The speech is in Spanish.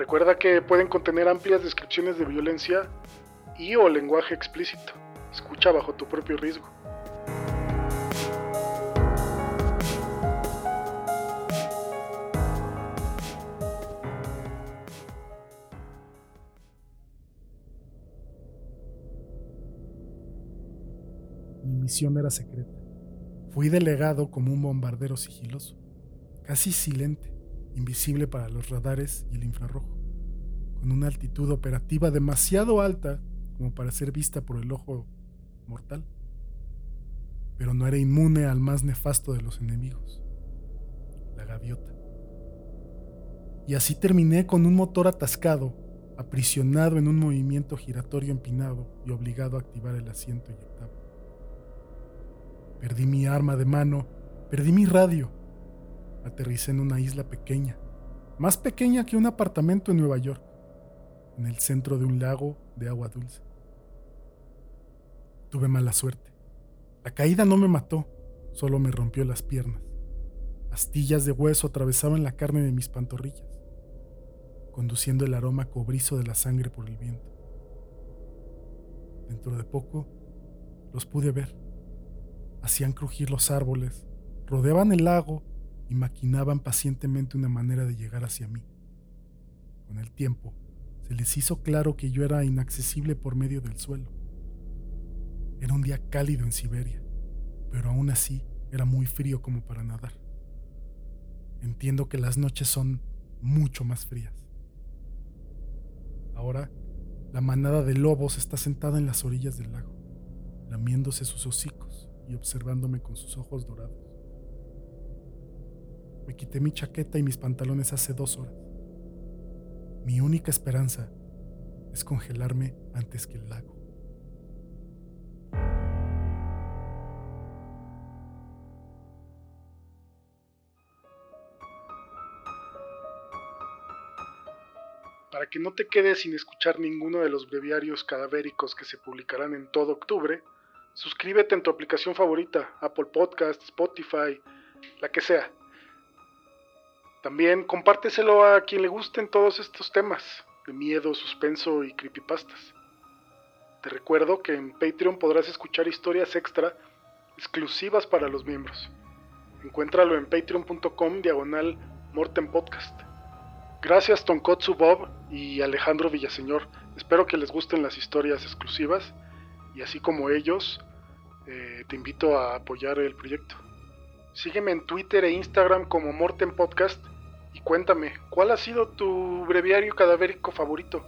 Recuerda que pueden contener amplias descripciones de violencia y o lenguaje explícito. Escucha bajo tu propio riesgo. Mi misión era secreta. Fui delegado como un bombardero sigiloso, casi silente, invisible para los radares y el infrarrojo, con una altitud operativa demasiado alta como para ser vista por el ojo mortal. Pero no era inmune al más nefasto de los enemigos, la gaviota. Y así terminé con un motor atascado, aprisionado en un movimiento giratorio empinado y obligado a activar el asiento eyectable. Perdí mi arma de mano, perdí mi radio. Aterricé en una isla pequeña, más pequeña que un apartamento en Nueva York, en el centro de un lago de agua dulce. Tuve mala suerte. La caída no me mató, solo me rompió las piernas. Astillas de hueso atravesaban la carne de mis pantorrillas, conduciendo el aroma cobrizo de la sangre por el viento. Dentro de poco, los pude ver hacían crujir los árboles, rodeaban el lago y maquinaban pacientemente una manera de llegar hacia mí. Con el tiempo, se les hizo claro que yo era inaccesible por medio del suelo. Era un día cálido en Siberia, pero aún así era muy frío como para nadar. Entiendo que las noches son mucho más frías. Ahora, la manada de lobos está sentada en las orillas del lago, lamiéndose sus hocicos y observándome con sus ojos dorados. Me quité mi chaqueta y mis pantalones hace dos horas. Mi única esperanza es congelarme antes que el lago. Para que no te quedes sin escuchar ninguno de los breviarios cadavéricos que se publicarán en todo octubre, Suscríbete en tu aplicación favorita, Apple Podcast, Spotify, la que sea. También compárteselo a quien le gusten todos estos temas de miedo, suspenso y creepypastas. Te recuerdo que en Patreon podrás escuchar historias extra exclusivas para los miembros. Encuéntralo en patreon.com diagonal Morten Podcast. Gracias Tonkotsu Bob y Alejandro Villaseñor. Espero que les gusten las historias exclusivas y así como ellos, eh, te invito a apoyar el proyecto. Sígueme en Twitter e Instagram como Morten Podcast cuéntame, ¿cuál ha sido tu breviario cadavérico favorito?